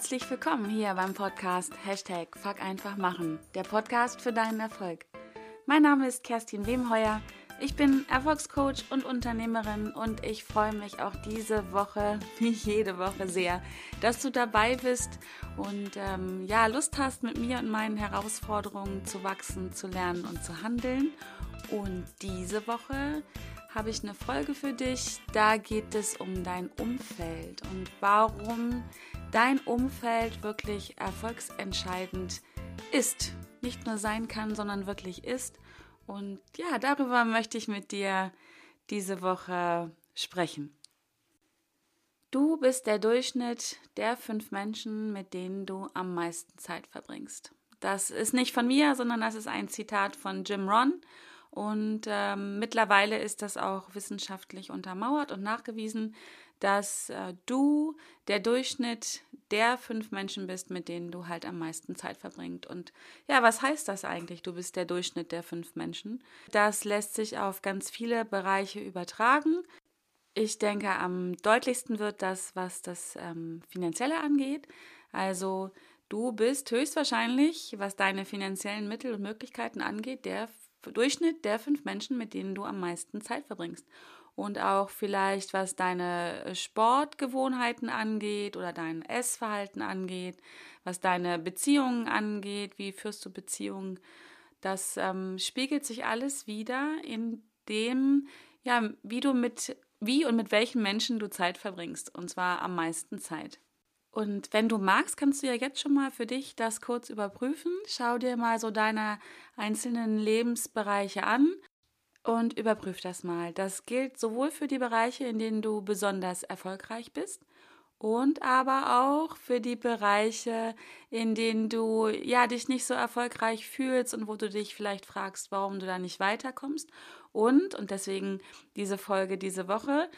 Herzlich willkommen hier beim Podcast Hashtag Fuck einfach machen, der Podcast für deinen Erfolg. Mein Name ist Kerstin Wemheuer, ich bin Erfolgscoach und Unternehmerin und ich freue mich auch diese Woche, wie jede Woche sehr, dass du dabei bist und ähm, ja, Lust hast, mit mir und meinen Herausforderungen zu wachsen, zu lernen und zu handeln. Und diese Woche habe ich eine Folge für dich. Da geht es um dein Umfeld und warum dein Umfeld wirklich erfolgsentscheidend ist. Nicht nur sein kann, sondern wirklich ist. Und ja, darüber möchte ich mit dir diese Woche sprechen. Du bist der Durchschnitt der fünf Menschen, mit denen du am meisten Zeit verbringst. Das ist nicht von mir, sondern das ist ein Zitat von Jim Ron. Und ähm, mittlerweile ist das auch wissenschaftlich untermauert und nachgewiesen, dass äh, du der Durchschnitt der fünf Menschen bist, mit denen du halt am meisten Zeit verbringst. Und ja, was heißt das eigentlich? Du bist der Durchschnitt der fünf Menschen. Das lässt sich auf ganz viele Bereiche übertragen. Ich denke, am deutlichsten wird das, was das ähm, Finanzielle angeht. Also du bist höchstwahrscheinlich, was deine finanziellen Mittel und Möglichkeiten angeht, der Durchschnitt der fünf Menschen, mit denen du am meisten Zeit verbringst und auch vielleicht was deine Sportgewohnheiten angeht oder dein Essverhalten angeht, was deine Beziehungen angeht, wie führst du Beziehungen. Das ähm, spiegelt sich alles wieder in dem, ja, wie du mit, wie und mit welchen Menschen du Zeit verbringst, und zwar am meisten Zeit. Und wenn du magst, kannst du ja jetzt schon mal für dich das kurz überprüfen. Schau dir mal so deine einzelnen Lebensbereiche an und überprüf das mal. Das gilt sowohl für die Bereiche, in denen du besonders erfolgreich bist und aber auch für die Bereiche, in denen du ja dich nicht so erfolgreich fühlst und wo du dich vielleicht fragst, warum du da nicht weiterkommst. Und und deswegen diese Folge diese Woche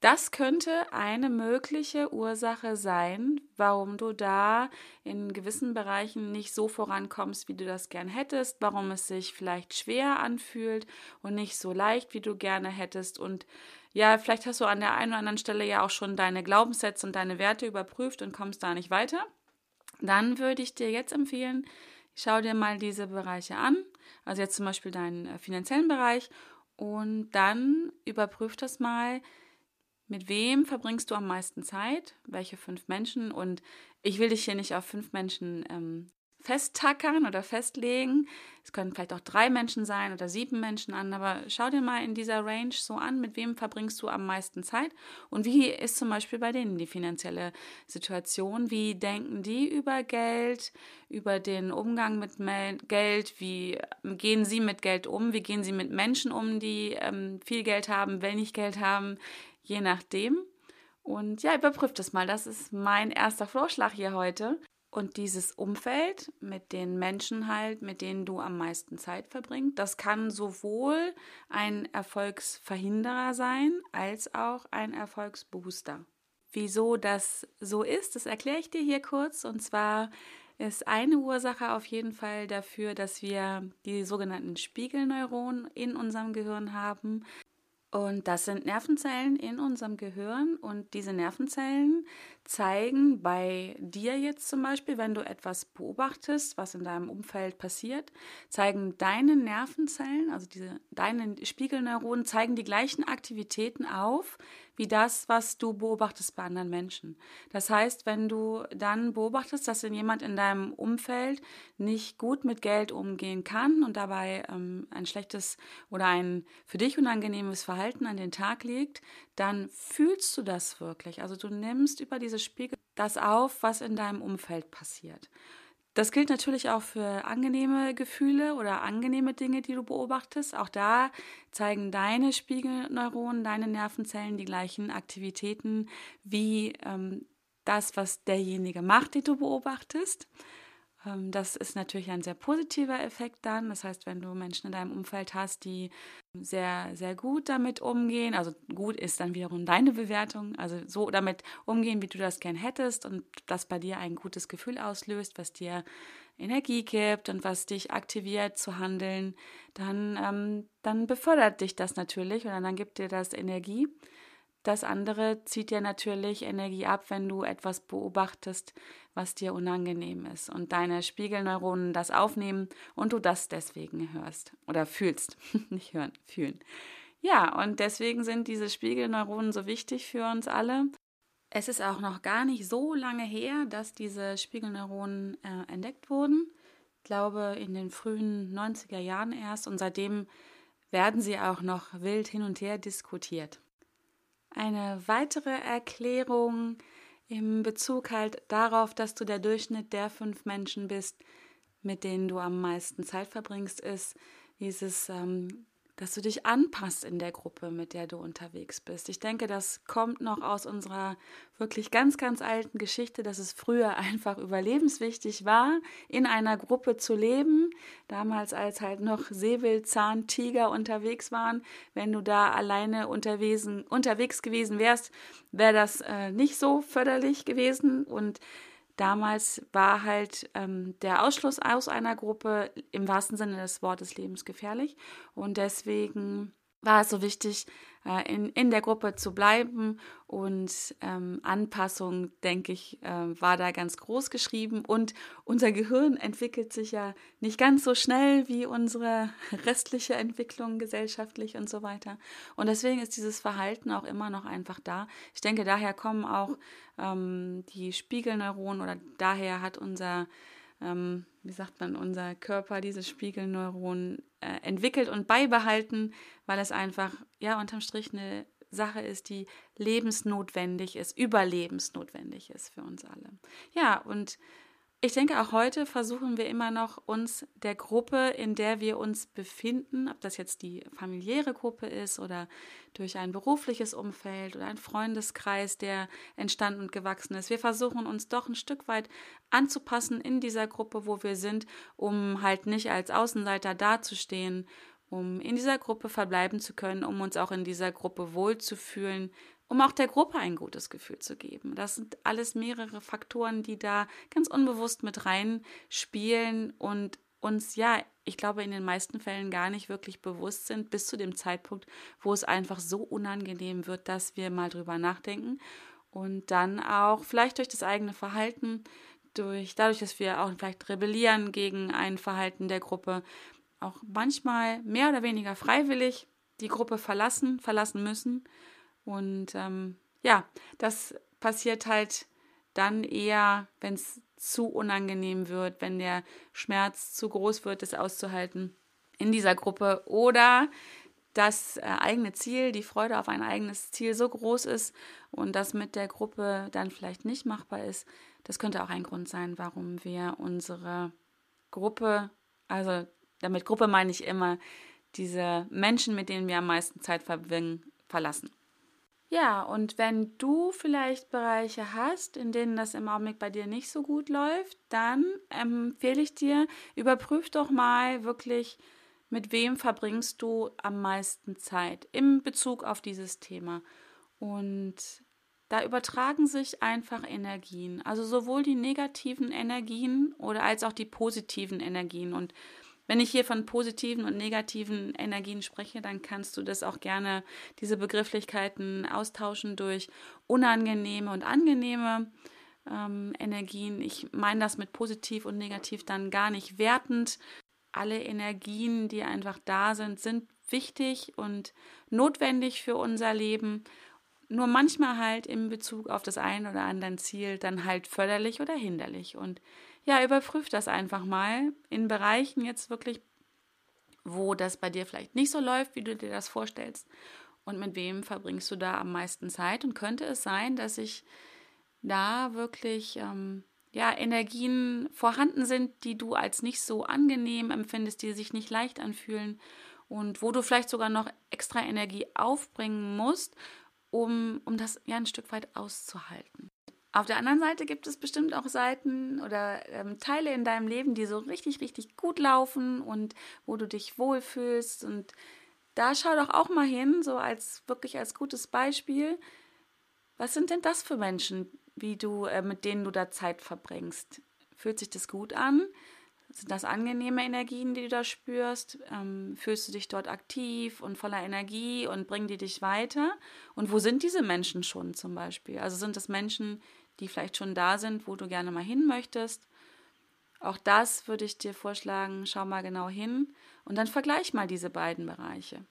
das könnte eine mögliche Ursache sein, warum du da in gewissen Bereichen nicht so vorankommst, wie du das gern hättest, warum es sich vielleicht schwer anfühlt und nicht so leicht, wie du gerne hättest. Und ja, vielleicht hast du an der einen oder anderen Stelle ja auch schon deine Glaubenssätze und deine Werte überprüft und kommst da nicht weiter. Dann würde ich dir jetzt empfehlen, schau dir mal diese Bereiche an, also jetzt zum Beispiel deinen äh, finanziellen Bereich, und dann überprüf das mal, mit wem verbringst du am meisten Zeit? Welche fünf Menschen? Und ich will dich hier nicht auf fünf Menschen ähm, festtackern oder festlegen. Es können vielleicht auch drei Menschen sein oder sieben Menschen an, aber schau dir mal in dieser Range so an, mit wem verbringst du am meisten Zeit und wie ist zum Beispiel bei denen die finanzielle Situation, wie denken die über Geld, über den Umgang mit Geld, wie gehen sie mit Geld um, wie gehen sie mit Menschen um, die ähm, viel Geld haben, wenig Geld haben, je nachdem. Und ja, überprüft das mal. Das ist mein erster Vorschlag hier heute. Und dieses Umfeld mit den Menschen halt, mit denen du am meisten Zeit verbringst, das kann sowohl ein Erfolgsverhinderer sein als auch ein Erfolgsbooster. Wieso das so ist, das erkläre ich dir hier kurz. Und zwar ist eine Ursache auf jeden Fall dafür, dass wir die sogenannten Spiegelneuronen in unserem Gehirn haben. Und das sind Nervenzellen in unserem Gehirn. Und diese Nervenzellen zeigen bei dir jetzt zum Beispiel, wenn du etwas beobachtest, was in deinem Umfeld passiert, zeigen deine Nervenzellen, also diese, deine Spiegelneuronen, zeigen die gleichen Aktivitäten auf, wie das, was du beobachtest bei anderen Menschen. Das heißt, wenn du dann beobachtest, dass jemand in deinem Umfeld nicht gut mit Geld umgehen kann und dabei ähm, ein schlechtes oder ein für dich unangenehmes Verhalten an den Tag legt, dann fühlst du das wirklich. Also du nimmst über diese Spiegel das auf, was in deinem Umfeld passiert. Das gilt natürlich auch für angenehme Gefühle oder angenehme Dinge, die du beobachtest. Auch da zeigen deine Spiegelneuronen, deine Nervenzellen die gleichen Aktivitäten wie ähm, das, was derjenige macht, den du beobachtest. Ähm, das ist natürlich ein sehr positiver Effekt dann. Das heißt, wenn du Menschen in deinem Umfeld hast, die sehr, sehr gut damit umgehen, also gut ist dann wiederum deine Bewertung, also so damit umgehen, wie du das gern hättest und das bei dir ein gutes Gefühl auslöst, was dir Energie gibt und was dich aktiviert zu handeln, dann, ähm, dann befördert dich das natürlich oder dann gibt dir das Energie das andere zieht dir natürlich Energie ab, wenn du etwas beobachtest, was dir unangenehm ist und deine Spiegelneuronen das aufnehmen und du das deswegen hörst oder fühlst. Nicht hören, fühlen. Ja, und deswegen sind diese Spiegelneuronen so wichtig für uns alle. Es ist auch noch gar nicht so lange her, dass diese Spiegelneuronen äh, entdeckt wurden. Ich glaube in den frühen 90er Jahren erst und seitdem werden sie auch noch wild hin und her diskutiert. Eine weitere Erklärung im Bezug halt darauf, dass du der Durchschnitt der fünf Menschen bist, mit denen du am meisten Zeit verbringst, ist dieses ähm, dass du dich anpasst in der Gruppe, mit der du unterwegs bist. Ich denke, das kommt noch aus unserer wirklich ganz, ganz alten Geschichte, dass es früher einfach überlebenswichtig war, in einer Gruppe zu leben. Damals, als halt noch Säbelzahntiger unterwegs waren. Wenn du da alleine unterwegs, gewesen wärst, wäre das äh, nicht so förderlich gewesen. Und damals war halt ähm, der Ausschluss aus einer Gruppe im wahrsten Sinne des Wortes lebensgefährlich. Und deswegen war es so wichtig, äh, in, in der Gruppe zu bleiben. Und ähm, Anpassung, denke ich, äh, war da ganz groß geschrieben. Und unser Gehirn entwickelt sich ja nicht ganz so schnell wie unsere restliche Entwicklung gesellschaftlich und so weiter. Und deswegen ist dieses Verhalten auch immer noch einfach da. Ich denke, daher kommen auch ähm, die Spiegelneuronen oder daher hat unser ähm, wie sagt man, unser Körper diese Spiegelneuronen äh, entwickelt und beibehalten, weil es einfach, ja, unterm Strich eine Sache ist, die lebensnotwendig ist, überlebensnotwendig ist für uns alle. Ja, und ich denke, auch heute versuchen wir immer noch, uns der Gruppe, in der wir uns befinden, ob das jetzt die familiäre Gruppe ist oder durch ein berufliches Umfeld oder ein Freundeskreis, der entstanden und gewachsen ist, wir versuchen uns doch ein Stück weit anzupassen in dieser Gruppe, wo wir sind, um halt nicht als Außenseiter dazustehen, um in dieser Gruppe verbleiben zu können, um uns auch in dieser Gruppe wohlzufühlen, um auch der Gruppe ein gutes Gefühl zu geben. Das sind alles mehrere Faktoren, die da ganz unbewusst mit reinspielen und uns ja, ich glaube, in den meisten Fällen gar nicht wirklich bewusst sind, bis zu dem Zeitpunkt, wo es einfach so unangenehm wird, dass wir mal drüber nachdenken und dann auch vielleicht durch das eigene Verhalten, durch, dadurch, dass wir auch vielleicht rebellieren gegen ein Verhalten der Gruppe, auch manchmal mehr oder weniger freiwillig die Gruppe verlassen, verlassen müssen und ähm, ja, das passiert halt dann eher, wenn es zu unangenehm wird, wenn der Schmerz zu groß wird, das auszuhalten in dieser Gruppe oder das äh, eigene Ziel, die Freude auf ein eigenes Ziel so groß ist und das mit der Gruppe dann vielleicht nicht machbar ist. Das könnte auch ein Grund sein, warum wir unsere Gruppe, also damit Gruppe meine ich immer diese Menschen, mit denen wir am meisten Zeit verbringen, verlassen. Ja, und wenn du vielleicht Bereiche hast, in denen das im Augenblick bei dir nicht so gut läuft, dann empfehle ich dir, überprüf doch mal wirklich, mit wem verbringst du am meisten Zeit im Bezug auf dieses Thema. Und da übertragen sich einfach Energien, also sowohl die negativen Energien oder als auch die positiven Energien. Und wenn ich hier von positiven und negativen Energien spreche, dann kannst du das auch gerne, diese Begrifflichkeiten austauschen durch unangenehme und angenehme ähm, Energien. Ich meine das mit positiv und negativ dann gar nicht wertend. Alle Energien, die einfach da sind, sind wichtig und notwendig für unser Leben. Nur manchmal halt in Bezug auf das ein oder andere Ziel dann halt förderlich oder hinderlich. Und ja, überprüf das einfach mal in Bereichen jetzt wirklich, wo das bei dir vielleicht nicht so läuft, wie du dir das vorstellst. Und mit wem verbringst du da am meisten Zeit? Und könnte es sein, dass sich da wirklich ähm, ja, Energien vorhanden sind, die du als nicht so angenehm empfindest, die sich nicht leicht anfühlen und wo du vielleicht sogar noch extra Energie aufbringen musst, um, um das ja ein Stück weit auszuhalten. Auf der anderen Seite gibt es bestimmt auch Seiten oder ähm, Teile in deinem Leben, die so richtig, richtig gut laufen und wo du dich wohlfühlst. Und da schau doch auch mal hin, so als wirklich als gutes Beispiel. Was sind denn das für Menschen, wie du, äh, mit denen du da Zeit verbringst? Fühlt sich das gut an? Sind das angenehme Energien, die du da spürst? Ähm, fühlst du dich dort aktiv und voller Energie und bringen die dich weiter? Und wo sind diese Menschen schon zum Beispiel? Also sind das Menschen, die vielleicht schon da sind, wo du gerne mal hin möchtest? Auch das würde ich dir vorschlagen, schau mal genau hin und dann vergleich mal diese beiden Bereiche.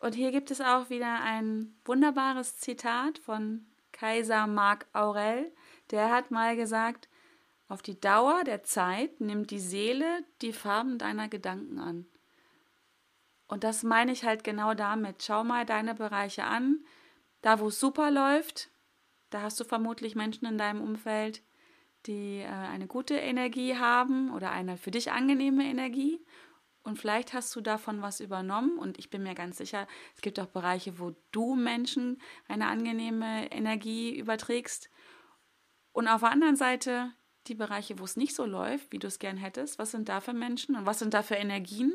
Und hier gibt es auch wieder ein wunderbares Zitat von Kaiser Marc Aurel. Der hat mal gesagt, auf die Dauer der Zeit nimmt die Seele die Farben deiner Gedanken an. Und das meine ich halt genau damit. Schau mal deine Bereiche an. Da, wo es super läuft, da hast du vermutlich Menschen in deinem Umfeld, die äh, eine gute Energie haben oder eine für dich angenehme Energie. Und vielleicht hast du davon was übernommen. Und ich bin mir ganz sicher, es gibt auch Bereiche, wo du Menschen eine angenehme Energie überträgst. Und auf der anderen Seite die Bereiche, wo es nicht so läuft, wie du es gern hättest. Was sind da für Menschen und was sind da für Energien?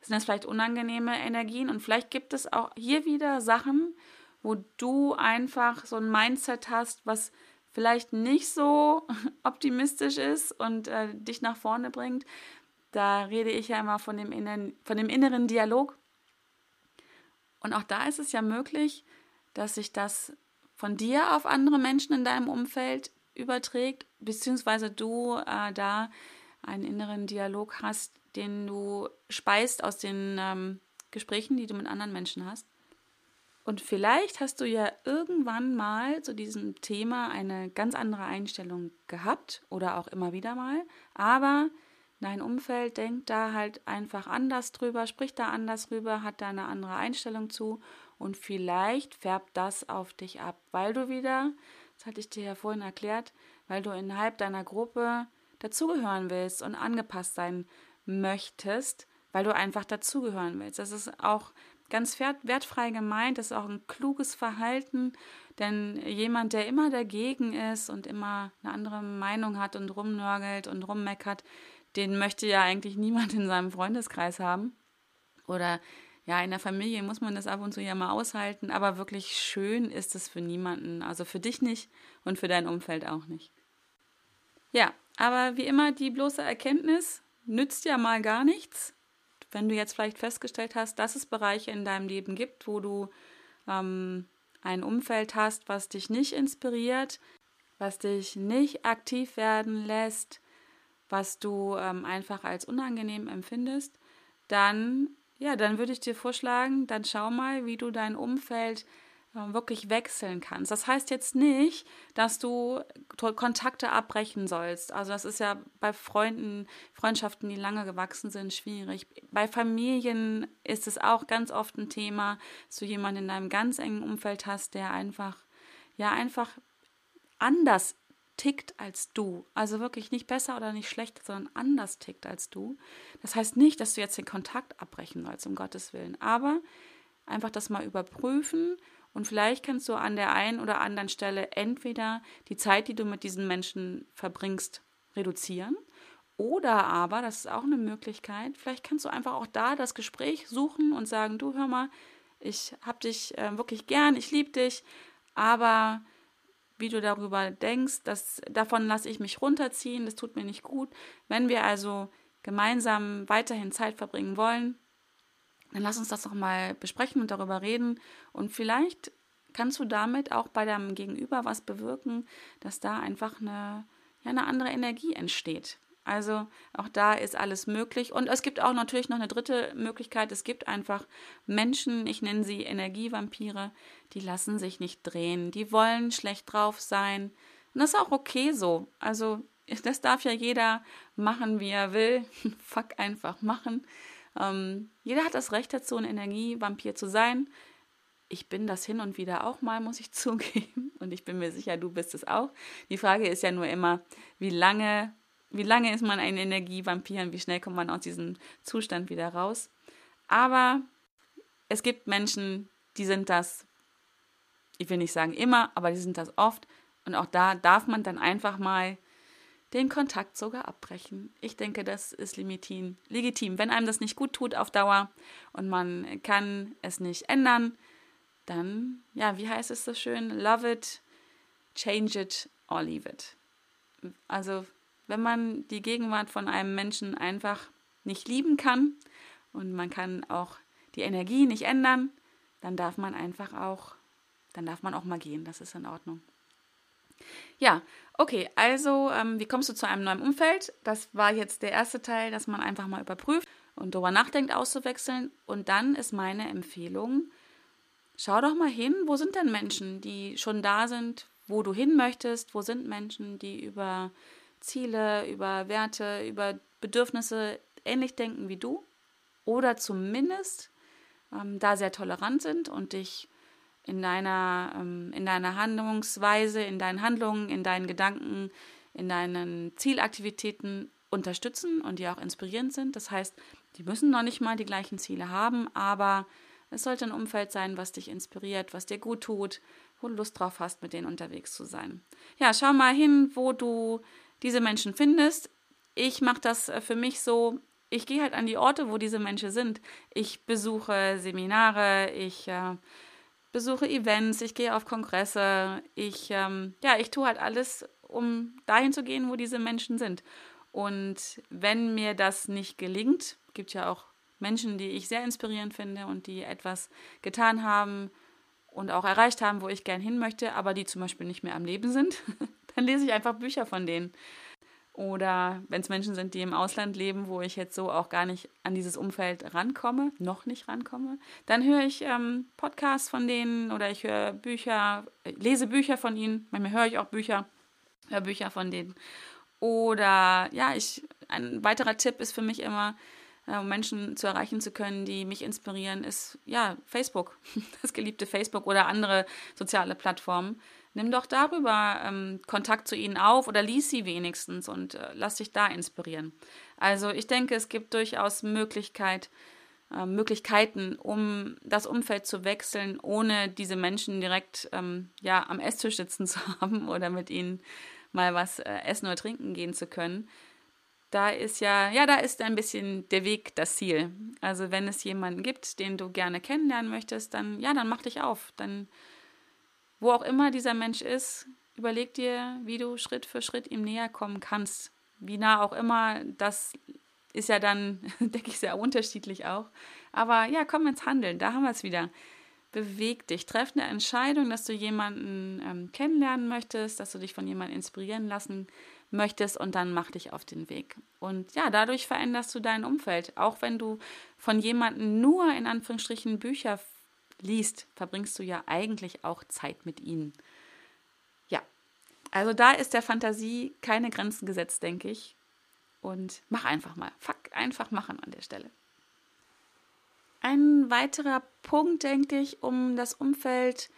Sind das vielleicht unangenehme Energien? Und vielleicht gibt es auch hier wieder Sachen, wo du einfach so ein Mindset hast, was vielleicht nicht so optimistisch ist und äh, dich nach vorne bringt. Da rede ich ja immer von dem, inneren, von dem inneren Dialog. Und auch da ist es ja möglich, dass sich das von dir auf andere Menschen in deinem Umfeld überträgt, beziehungsweise du äh, da einen inneren Dialog hast, den du speist aus den ähm, Gesprächen, die du mit anderen Menschen hast. Und vielleicht hast du ja irgendwann mal zu diesem Thema eine ganz andere Einstellung gehabt oder auch immer wieder mal, aber dein Umfeld denkt da halt einfach anders drüber, spricht da anders drüber, hat da eine andere Einstellung zu und vielleicht färbt das auf dich ab, weil du wieder das hatte ich dir ja vorhin erklärt, weil du innerhalb deiner Gruppe dazugehören willst und angepasst sein möchtest, weil du einfach dazugehören willst. Das ist auch ganz wertfrei gemeint, das ist auch ein kluges Verhalten, denn jemand, der immer dagegen ist und immer eine andere Meinung hat und rumnörgelt und rummeckert, den möchte ja eigentlich niemand in seinem Freundeskreis haben. Oder ja, in der Familie muss man das ab und zu ja mal aushalten, aber wirklich schön ist es für niemanden, also für dich nicht und für dein Umfeld auch nicht. Ja, aber wie immer, die bloße Erkenntnis nützt ja mal gar nichts. Wenn du jetzt vielleicht festgestellt hast, dass es Bereiche in deinem Leben gibt, wo du ähm, ein Umfeld hast, was dich nicht inspiriert, was dich nicht aktiv werden lässt, was du ähm, einfach als unangenehm empfindest, dann ja, dann würde ich dir vorschlagen, dann schau mal, wie du dein Umfeld äh, wirklich wechseln kannst. Das heißt jetzt nicht, dass du Kontakte abbrechen sollst. Also das ist ja bei Freunden, Freundschaften, die lange gewachsen sind, schwierig. Bei Familien ist es auch ganz oft ein Thema, dass du jemanden in deinem ganz engen Umfeld hast, der einfach, ja, einfach anders tickt als du. Also wirklich nicht besser oder nicht schlechter, sondern anders tickt als du. Das heißt nicht, dass du jetzt den Kontakt abbrechen sollst, um Gottes Willen. Aber einfach das mal überprüfen und vielleicht kannst du an der einen oder anderen Stelle entweder die Zeit, die du mit diesen Menschen verbringst, reduzieren. Oder aber, das ist auch eine Möglichkeit, vielleicht kannst du einfach auch da das Gespräch suchen und sagen, du hör mal, ich hab dich äh, wirklich gern, ich liebe dich, aber wie du darüber denkst. Das, davon lasse ich mich runterziehen, das tut mir nicht gut. Wenn wir also gemeinsam weiterhin Zeit verbringen wollen, dann lass uns das doch mal besprechen und darüber reden. Und vielleicht kannst du damit auch bei deinem Gegenüber was bewirken, dass da einfach eine, ja, eine andere Energie entsteht. Also auch da ist alles möglich. Und es gibt auch natürlich noch eine dritte Möglichkeit. Es gibt einfach Menschen, ich nenne sie Energievampire, die lassen sich nicht drehen. Die wollen schlecht drauf sein. Und das ist auch okay so. Also das darf ja jeder machen, wie er will. Fuck einfach machen. Ähm, jeder hat das Recht dazu, ein Energievampir zu sein. Ich bin das hin und wieder auch mal, muss ich zugeben. Und ich bin mir sicher, du bist es auch. Die Frage ist ja nur immer, wie lange wie lange ist man ein Energievampir und wie schnell kommt man aus diesem Zustand wieder raus. Aber es gibt Menschen, die sind das, ich will nicht sagen immer, aber die sind das oft. Und auch da darf man dann einfach mal den Kontakt sogar abbrechen. Ich denke, das ist legitim. legitim. Wenn einem das nicht gut tut auf Dauer und man kann es nicht ändern, dann, ja, wie heißt es so schön? Love it, change it or leave it. Also wenn man die Gegenwart von einem Menschen einfach nicht lieben kann und man kann auch die Energie nicht ändern, dann darf man einfach auch, dann darf man auch mal gehen. Das ist in Ordnung. Ja, okay, also ähm, wie kommst du zu einem neuen Umfeld? Das war jetzt der erste Teil, dass man einfach mal überprüft und darüber nachdenkt, auszuwechseln. Und dann ist meine Empfehlung, schau doch mal hin, wo sind denn Menschen, die schon da sind, wo du hin möchtest, wo sind Menschen, die über Ziele, über Werte, über Bedürfnisse ähnlich denken wie du oder zumindest ähm, da sehr tolerant sind und dich in deiner, ähm, in deiner Handlungsweise, in deinen Handlungen, in deinen Gedanken, in deinen Zielaktivitäten unterstützen und die auch inspirierend sind. Das heißt, die müssen noch nicht mal die gleichen Ziele haben, aber es sollte ein Umfeld sein, was dich inspiriert, was dir gut tut, wo du Lust drauf hast, mit denen unterwegs zu sein. Ja, schau mal hin, wo du diese Menschen findest. Ich mache das äh, für mich so, ich gehe halt an die Orte, wo diese Menschen sind. Ich besuche Seminare, ich äh, besuche Events, ich gehe auf Kongresse, ich, ähm, ja, ich tue halt alles, um dahin zu gehen, wo diese Menschen sind. Und wenn mir das nicht gelingt, gibt ja auch Menschen, die ich sehr inspirierend finde und die etwas getan haben und auch erreicht haben, wo ich gern hin möchte, aber die zum Beispiel nicht mehr am Leben sind, dann lese ich einfach Bücher von denen. Oder wenn es Menschen sind, die im Ausland leben, wo ich jetzt so auch gar nicht an dieses Umfeld rankomme, noch nicht rankomme, dann höre ich ähm, Podcasts von denen oder ich höre Bücher, äh, lese Bücher von ihnen. Manchmal höre ich auch Bücher, höre Bücher von denen. Oder ja, ich, ein weiterer Tipp ist für mich immer, äh, um Menschen zu erreichen zu können, die mich inspirieren, ist ja Facebook, das geliebte Facebook oder andere soziale Plattformen nimm doch darüber ähm, Kontakt zu ihnen auf oder lies sie wenigstens und äh, lass dich da inspirieren. Also ich denke, es gibt durchaus Möglichkeit, äh, Möglichkeiten, um das Umfeld zu wechseln, ohne diese Menschen direkt ähm, ja, am Esstisch sitzen zu haben oder mit ihnen mal was äh, essen oder trinken gehen zu können. Da ist ja, ja, da ist ein bisschen der Weg das Ziel. Also wenn es jemanden gibt, den du gerne kennenlernen möchtest, dann ja, dann mach dich auf. Dann wo auch immer dieser Mensch ist, überleg dir, wie du Schritt für Schritt ihm näher kommen kannst. Wie nah auch immer, das ist ja dann, denke ich, sehr unterschiedlich auch. Aber ja, komm ins Handeln, da haben wir es wieder. Beweg dich, treff eine Entscheidung, dass du jemanden ähm, kennenlernen möchtest, dass du dich von jemandem inspirieren lassen möchtest und dann mach dich auf den Weg. Und ja, dadurch veränderst du dein Umfeld. Auch wenn du von jemandem nur in Anführungsstrichen Bücher liest, verbringst du ja eigentlich auch Zeit mit ihnen. Ja, also da ist der Fantasie keine Grenzen gesetzt, denke ich. Und mach einfach mal. Fuck, einfach machen an der Stelle. Ein weiterer Punkt, denke ich, um das Umfeld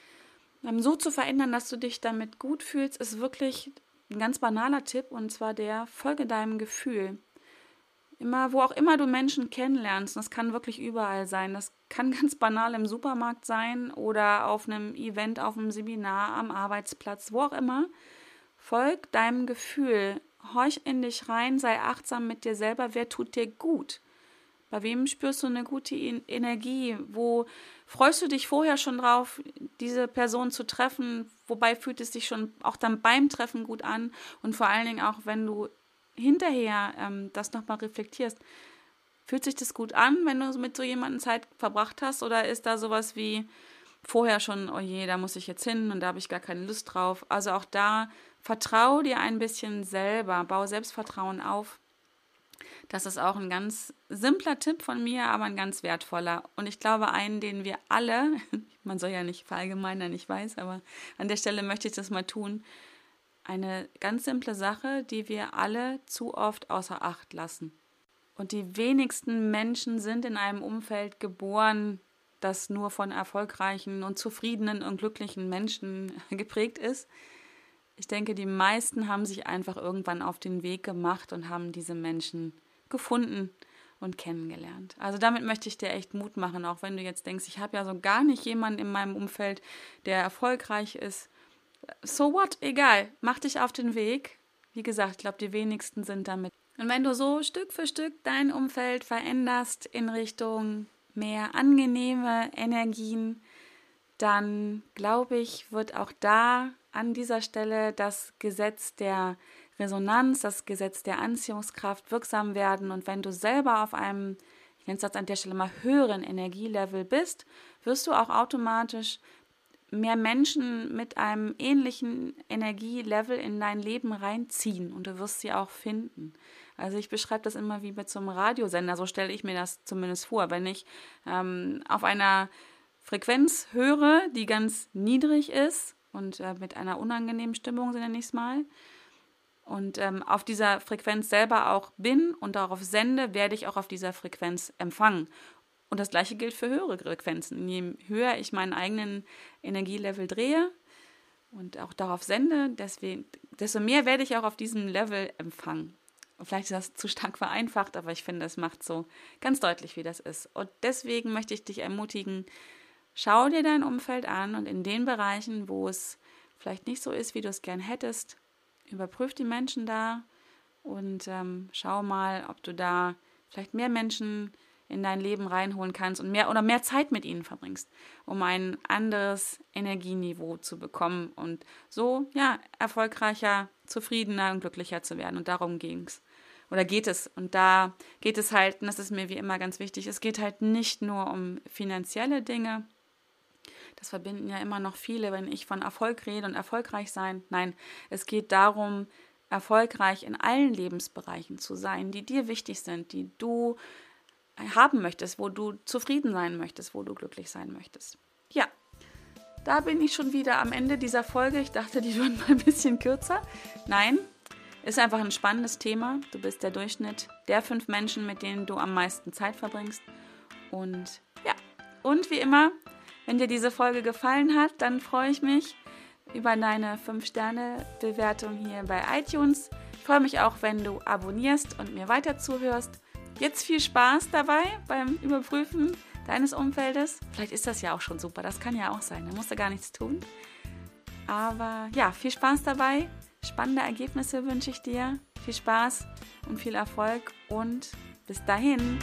ähm, so zu verändern, dass du dich damit gut fühlst, ist wirklich ein ganz banaler Tipp und zwar der, folge deinem Gefühl. Immer, wo auch immer du Menschen kennenlernst, das kann wirklich überall sein. Das kann ganz banal im Supermarkt sein oder auf einem Event, auf einem Seminar, am Arbeitsplatz, wo auch immer. Folg deinem Gefühl, horch in dich rein, sei achtsam mit dir selber, wer tut dir gut? Bei wem spürst du eine gute Energie? Wo freust du dich vorher schon drauf, diese Person zu treffen? Wobei fühlt es sich schon auch dann beim Treffen gut an? Und vor allen Dingen auch, wenn du hinterher ähm, das nochmal reflektierst, fühlt sich das gut an, wenn du mit so jemandem Zeit verbracht hast? Oder ist da sowas wie vorher schon, oh je, da muss ich jetzt hin und da habe ich gar keine Lust drauf? Also auch da vertrau dir ein bisschen selber, bau Selbstvertrauen auf. Das ist auch ein ganz simpler Tipp von mir, aber ein ganz wertvoller. Und ich glaube, einen, den wir alle, man soll ja nicht verallgemeinern, ich weiß, aber an der Stelle möchte ich das mal tun, eine ganz simple Sache, die wir alle zu oft außer Acht lassen. Und die wenigsten Menschen sind in einem Umfeld geboren, das nur von erfolgreichen und zufriedenen und glücklichen Menschen geprägt ist. Ich denke, die meisten haben sich einfach irgendwann auf den Weg gemacht und haben diese Menschen gefunden und kennengelernt. Also damit möchte ich dir echt Mut machen, auch wenn du jetzt denkst, ich habe ja so gar nicht jemanden in meinem Umfeld, der erfolgreich ist so what, egal, mach dich auf den Weg. Wie gesagt, ich glaube, die wenigsten sind damit. Und wenn du so Stück für Stück dein Umfeld veränderst in Richtung mehr angenehme Energien, dann glaube ich, wird auch da an dieser Stelle das Gesetz der Resonanz, das Gesetz der Anziehungskraft wirksam werden. Und wenn du selber auf einem, ich nenne es jetzt an der Stelle mal, höheren Energielevel bist, wirst du auch automatisch mehr Menschen mit einem ähnlichen Energielevel in dein Leben reinziehen und du wirst sie auch finden. Also ich beschreibe das immer wie mit so einem Radiosender, so stelle ich mir das zumindest vor. Wenn ich ähm, auf einer Frequenz höre, die ganz niedrig ist und äh, mit einer unangenehmen Stimmung, nenne ich es mal, und ähm, auf dieser Frequenz selber auch bin und darauf sende, werde ich auch auf dieser Frequenz empfangen. Und das gleiche gilt für höhere Frequenzen. Je höher ich meinen eigenen Energielevel drehe und auch darauf sende, deswegen, desto mehr werde ich auch auf diesem Level empfangen. Und vielleicht ist das zu stark vereinfacht, aber ich finde, es macht so ganz deutlich, wie das ist. Und deswegen möchte ich dich ermutigen, schau dir dein Umfeld an und in den Bereichen, wo es vielleicht nicht so ist, wie du es gern hättest, überprüf die Menschen da und ähm, schau mal, ob du da vielleicht mehr Menschen in dein Leben reinholen kannst und mehr oder mehr Zeit mit ihnen verbringst, um ein anderes Energieniveau zu bekommen und so ja erfolgreicher, zufriedener und glücklicher zu werden. Und darum ging es. Oder geht es? Und da geht es halt, und das ist mir wie immer ganz wichtig, es geht halt nicht nur um finanzielle Dinge. Das verbinden ja immer noch viele, wenn ich von Erfolg rede und erfolgreich sein. Nein, es geht darum, erfolgreich in allen Lebensbereichen zu sein, die dir wichtig sind, die du haben möchtest, wo du zufrieden sein möchtest, wo du glücklich sein möchtest. Ja, da bin ich schon wieder am Ende dieser Folge. Ich dachte, die würden mal ein bisschen kürzer. Nein, ist einfach ein spannendes Thema. Du bist der Durchschnitt der fünf Menschen, mit denen du am meisten Zeit verbringst. Und ja, und wie immer, wenn dir diese Folge gefallen hat, dann freue ich mich über deine 5-Sterne-Bewertung hier bei iTunes. Ich freue mich auch, wenn du abonnierst und mir weiter zuhörst. Jetzt viel Spaß dabei beim Überprüfen deines Umfeldes. Vielleicht ist das ja auch schon super, das kann ja auch sein, da musst du gar nichts tun. Aber ja, viel Spaß dabei, spannende Ergebnisse wünsche ich dir, viel Spaß und viel Erfolg und bis dahin.